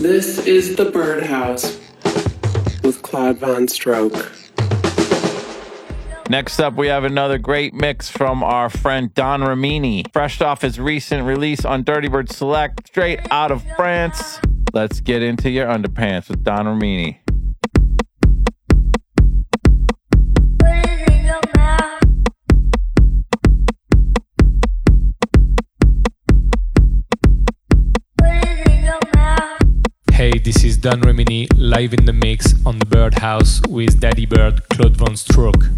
This is The Birdhouse with Claude VonStroke. Next up, we have another great mix from our friend Don Rimini, fresh off his recent release on Dirtybird Select, straight out of France. Let's get into your underpants with Don Rimini. Hey, this is Dan Rimini live in the mix on the Birdhouse with Daddy Bird, Claude VonStroke.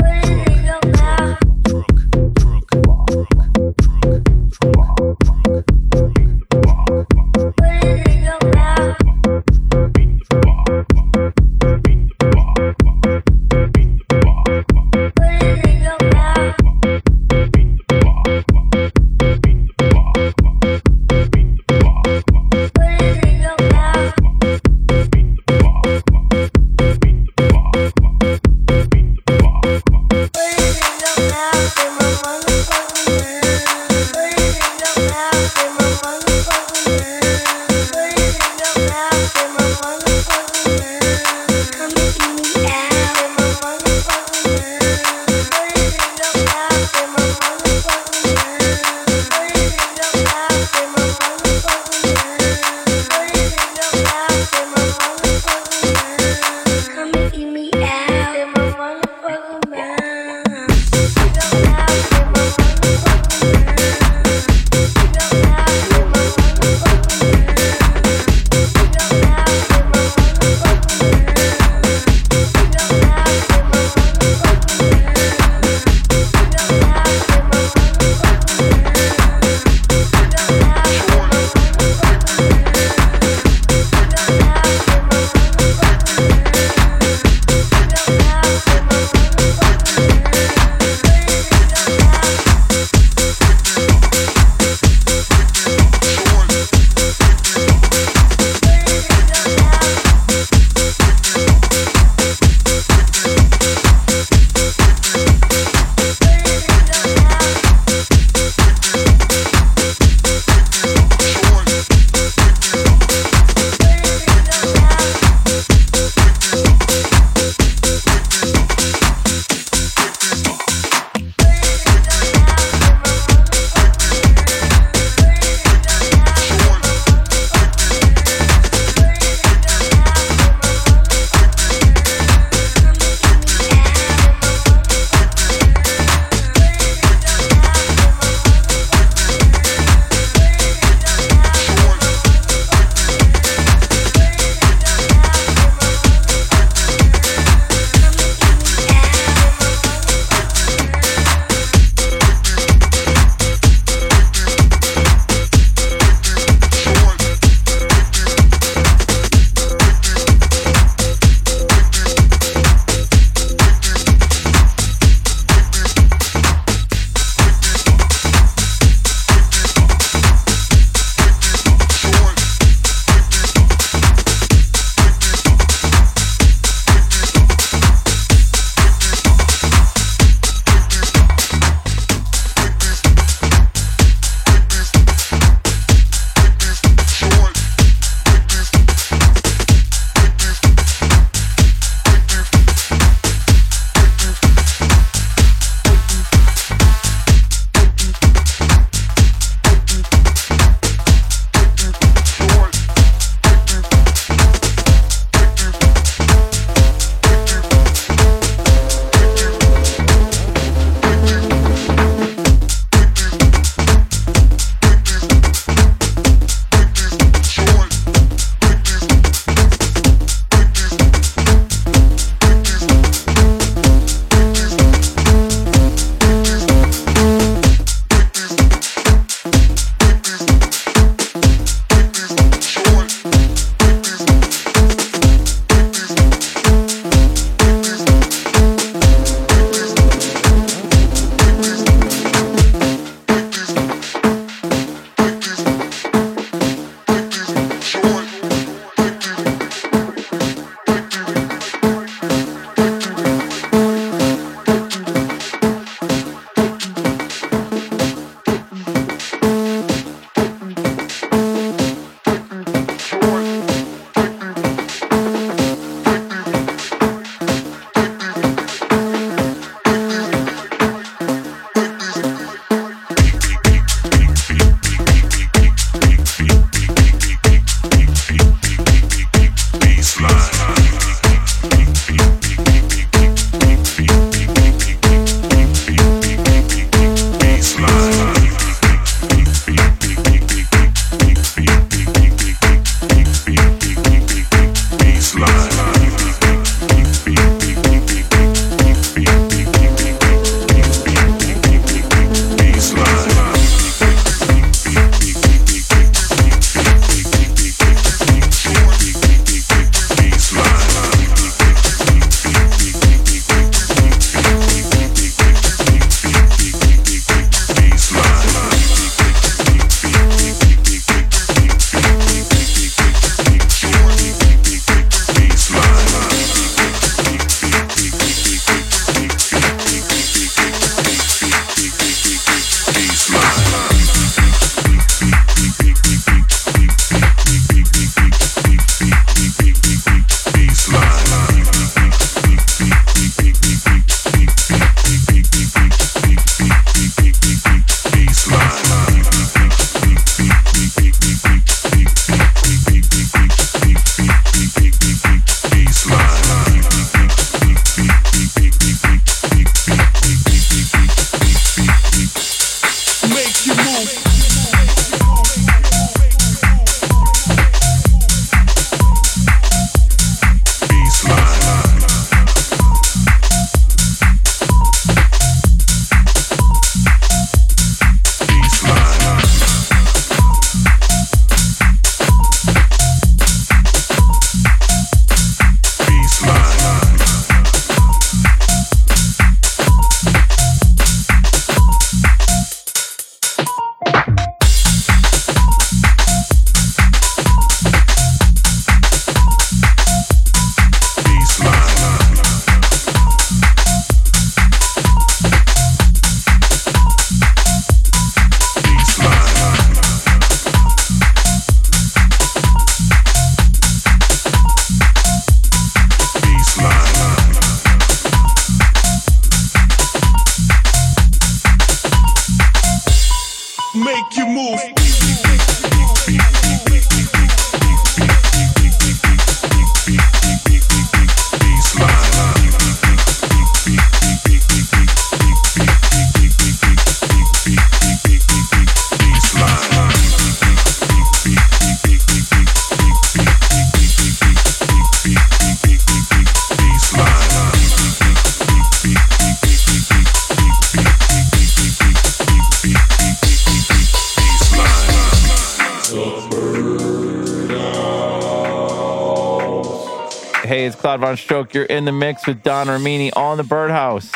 Hey, it's Claude VonStroke. You're in the mix with Don Rimini on the Birdhouse.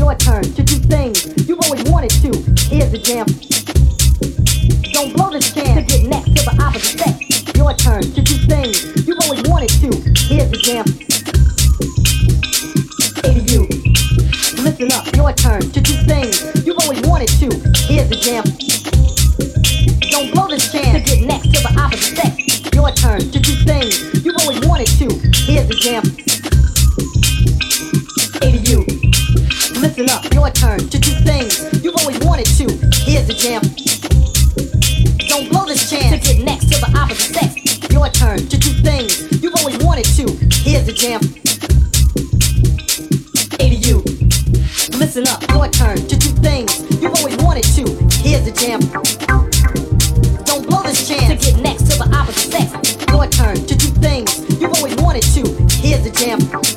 your turn to do things you've always wanted to. Here's a jam. Don't blow this chance to get next to the opposite sex. Your turn to do things you always wanted to. Here's a jam. Hey to you, listen up. Your turn to do things you always wanted to. Here's a jam. Don't blow this chance to get next to the opposite sex. Your turn to do things you've always wanted to. Here's a jam. listen up. Your turn to do things you've always wanted to. Here's the jam. Don't blow this chance to get next to the opposite sex. Your turn to do things you've always wanted to. Here's the jam. A to you. Listen up. Your turn to do things you've always wanted to. Here's the jam. Don't blow this chance to get next to the opposite sex. Your turn to do things you've always wanted to. Here's the jam.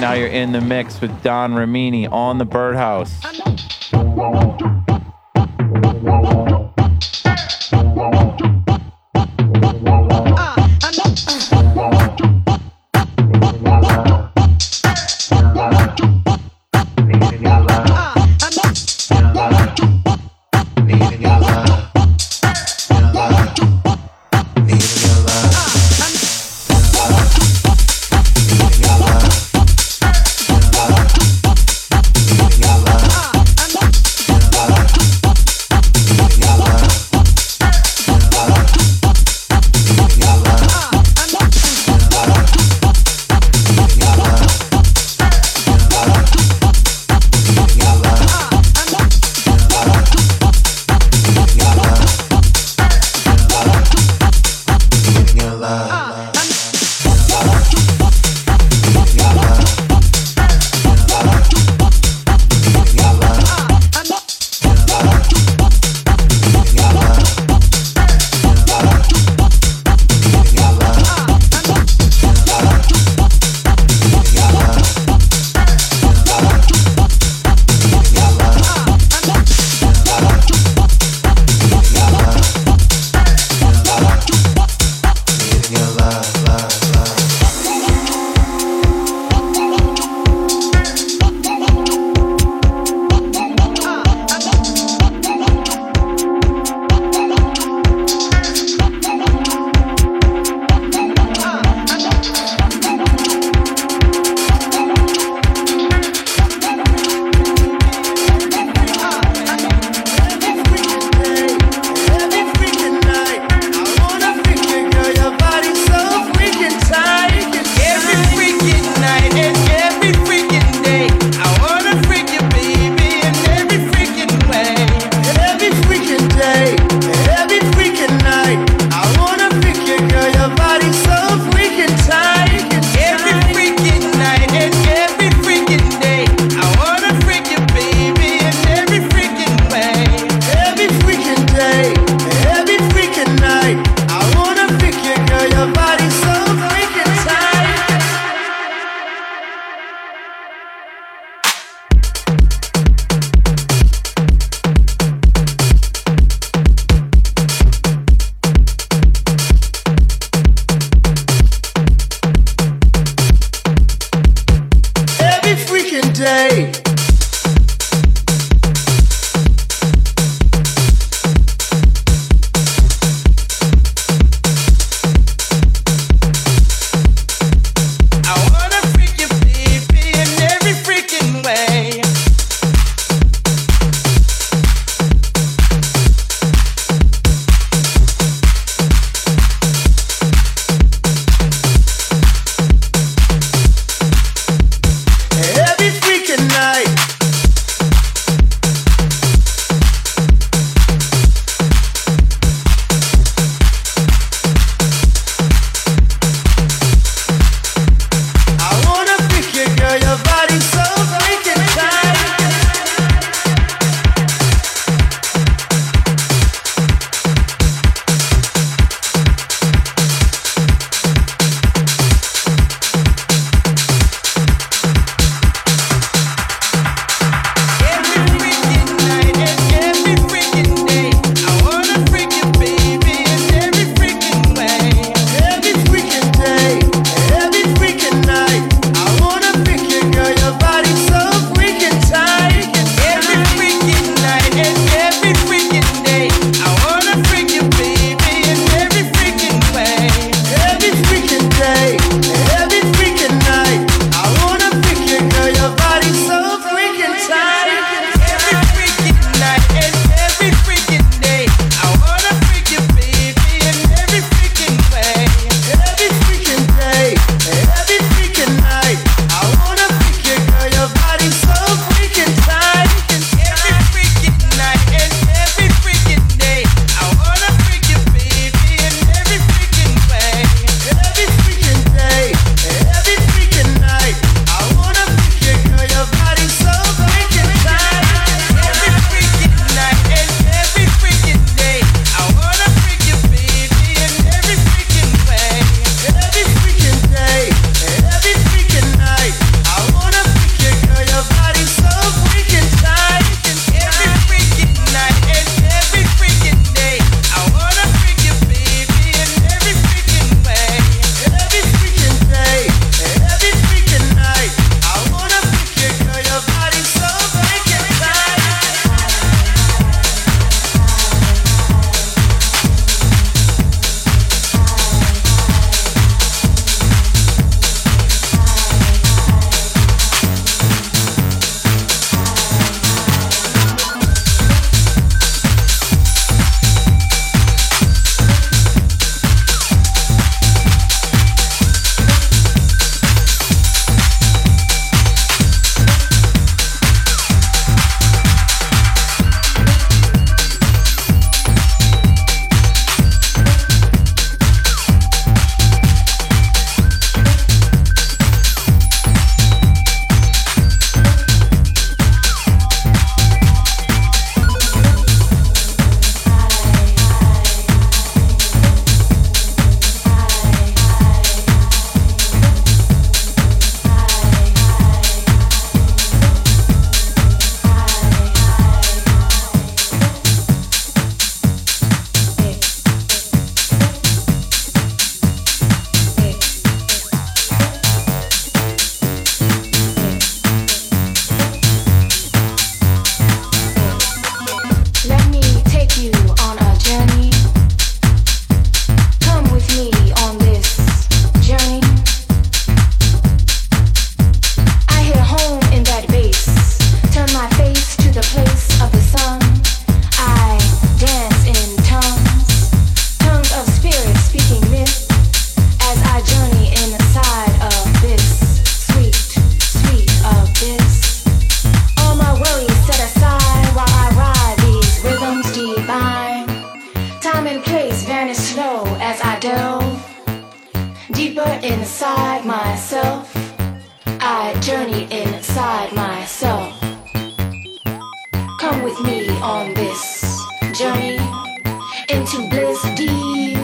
Now, you're in the mix with Don Rimini on the Birdhouse. On this journey into bliss deep.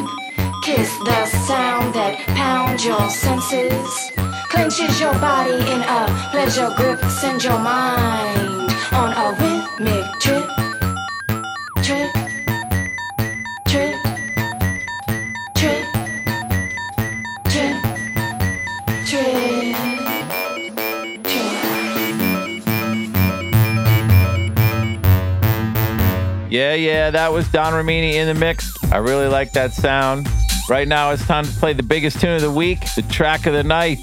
Kiss the sound that pounds your senses, clenches your body in a pleasure grip, send your mind on a rhythmic trip. Trip, Yeah, yeah, that was Don Rimini in the mix. I really like that sound. Right now, it's time to play the biggest tune of the week, the track of the night.